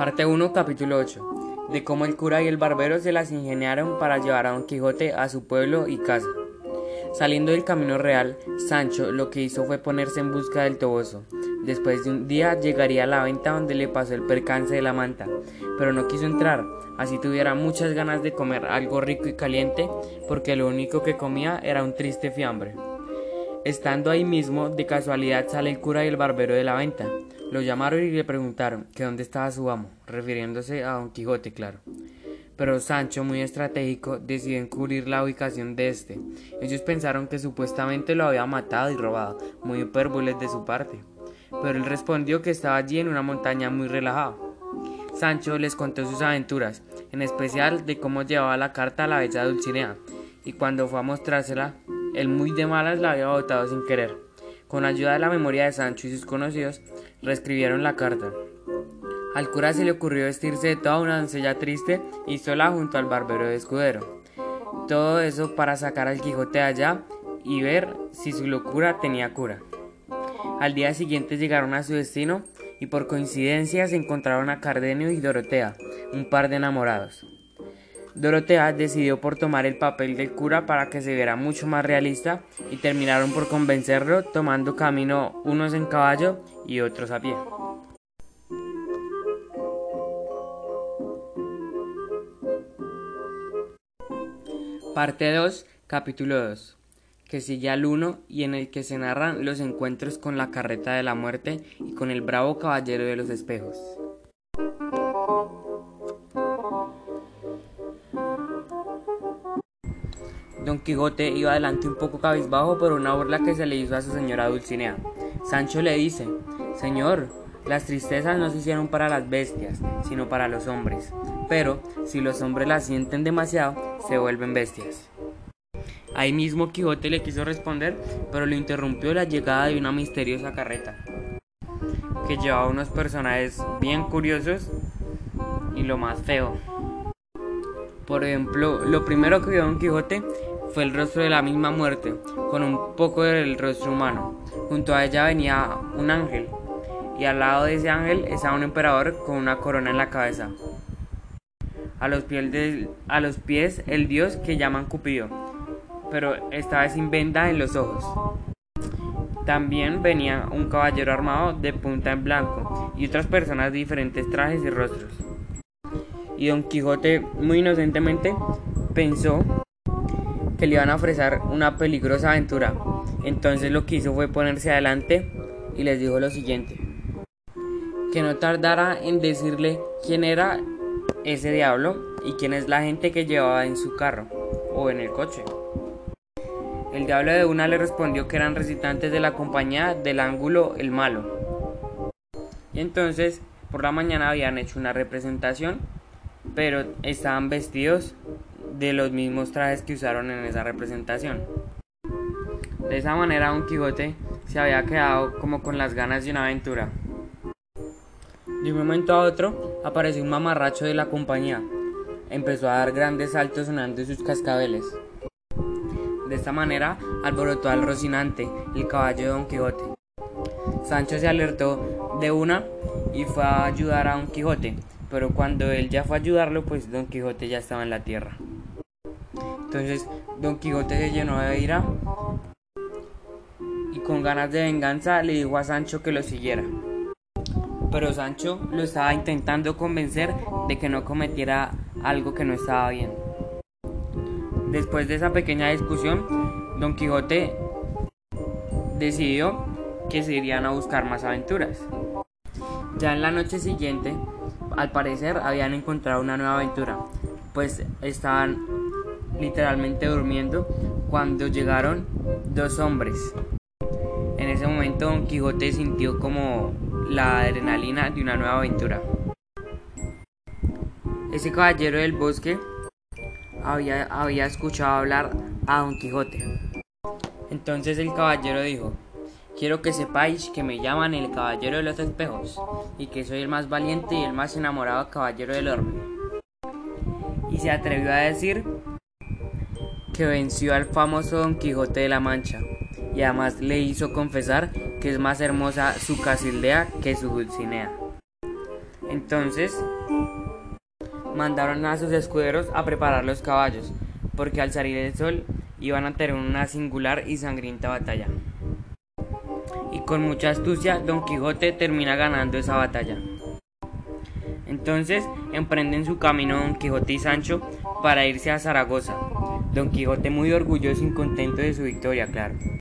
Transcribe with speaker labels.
Speaker 1: Parte 1, capítulo 8. De cómo el cura y el barbero se las ingeniaron para llevar a Don Quijote a su pueblo y casa. Saliendo del camino real, Sancho lo que hizo fue ponerse en busca del toboso. Después de un día llegaría a la venta donde le pasó el percance de la manta, pero no quiso entrar, así tuviera muchas ganas de comer algo rico y caliente, porque lo único que comía era un triste fiambre. Estando ahí mismo, de casualidad sale el cura y el barbero de la venta. Lo llamaron y le preguntaron que dónde estaba su amo, refiriéndose a Don Quijote, claro. Pero Sancho, muy estratégico, decidió encubrir la ubicación de este. Ellos pensaron que supuestamente lo había matado y robado, muy hipérboles de su parte. Pero él respondió que estaba allí en una montaña muy relajado. Sancho les contó sus aventuras, en especial de cómo llevaba la carta a la bella Dulcinea, y cuando fue a mostrársela, él muy de malas la había botado sin querer. Con ayuda de la memoria de Sancho y sus conocidos, reescribieron la carta. Al cura se le ocurrió vestirse de toda una doncella triste y sola junto al barbero de escudero. Todo eso para sacar al Quijote allá y ver si su locura tenía cura. Al día siguiente llegaron a su destino y por coincidencia se encontraron a Cardenio y Dorotea, un par de enamorados. Dorotea decidió por tomar el papel del cura para que se viera mucho más realista y terminaron por convencerlo tomando camino unos en caballo y otros a pie. Parte 2, capítulo 2, que sigue al 1 y en el que se narran los encuentros con la carreta de la muerte y con el bravo caballero de los espejos. Don Quijote iba adelante un poco cabizbajo por una burla que se le hizo a su señora Dulcinea. Sancho le dice, Señor, las tristezas no se hicieron para las bestias, sino para los hombres. Pero si los hombres las sienten demasiado, se vuelven bestias. Ahí mismo Quijote le quiso responder, pero lo interrumpió la llegada de una misteriosa carreta, que llevaba unos personajes bien curiosos y lo más feo. Por ejemplo, lo primero que vio Don Quijote fue el rostro de la misma muerte, con un poco del rostro humano. Junto a ella venía un ángel, y al lado de ese ángel estaba un emperador con una corona en la cabeza. A los pies, a los pies el dios que llaman Cupido, pero esta vez sin venda en los ojos. También venía un caballero armado de punta en blanco y otras personas de diferentes trajes y rostros. Y Don Quijote, muy inocentemente, pensó que le iban a ofrecer una peligrosa aventura. Entonces lo que hizo fue ponerse adelante y les dijo lo siguiente. Que no tardara en decirle quién era ese diablo y quién es la gente que llevaba en su carro o en el coche. El diablo de una le respondió que eran recitantes de la compañía del ángulo el malo. Y entonces por la mañana habían hecho una representación, pero estaban vestidos de los mismos trajes que usaron en esa representación. De esa manera Don Quijote se había quedado como con las ganas de una aventura. De un momento a otro apareció un mamarracho de la compañía. Empezó a dar grandes saltos sonando sus cascabeles. De esta manera alborotó al Rocinante, el caballo de Don Quijote. Sancho se alertó de una y fue a ayudar a Don Quijote, pero cuando él ya fue a ayudarlo, pues Don Quijote ya estaba en la tierra. Entonces Don Quijote se llenó de ira y con ganas de venganza le dijo a Sancho que lo siguiera. Pero Sancho lo estaba intentando convencer de que no cometiera algo que no estaba bien. Después de esa pequeña discusión, Don Quijote decidió que se irían a buscar más aventuras. Ya en la noche siguiente, al parecer habían encontrado una nueva aventura, pues estaban literalmente durmiendo cuando llegaron dos hombres. En ese momento Don Quijote sintió como la adrenalina de una nueva aventura. Ese caballero del bosque había, había escuchado hablar a Don Quijote. Entonces el caballero dijo, quiero que sepáis que me llaman el caballero de los espejos y que soy el más valiente y el más enamorado caballero del orbe. Y se atrevió a decir que venció al famoso Don Quijote de la Mancha y además le hizo confesar que es más hermosa su Casildea que su Dulcinea. Entonces mandaron a sus escuderos a preparar los caballos, porque al salir el sol iban a tener una singular y sangrienta batalla. Y con mucha astucia, Don Quijote termina ganando esa batalla. Entonces emprenden su camino Don Quijote y Sancho para irse a Zaragoza. Don Quijote muy orgulloso y contento de su victoria, claro.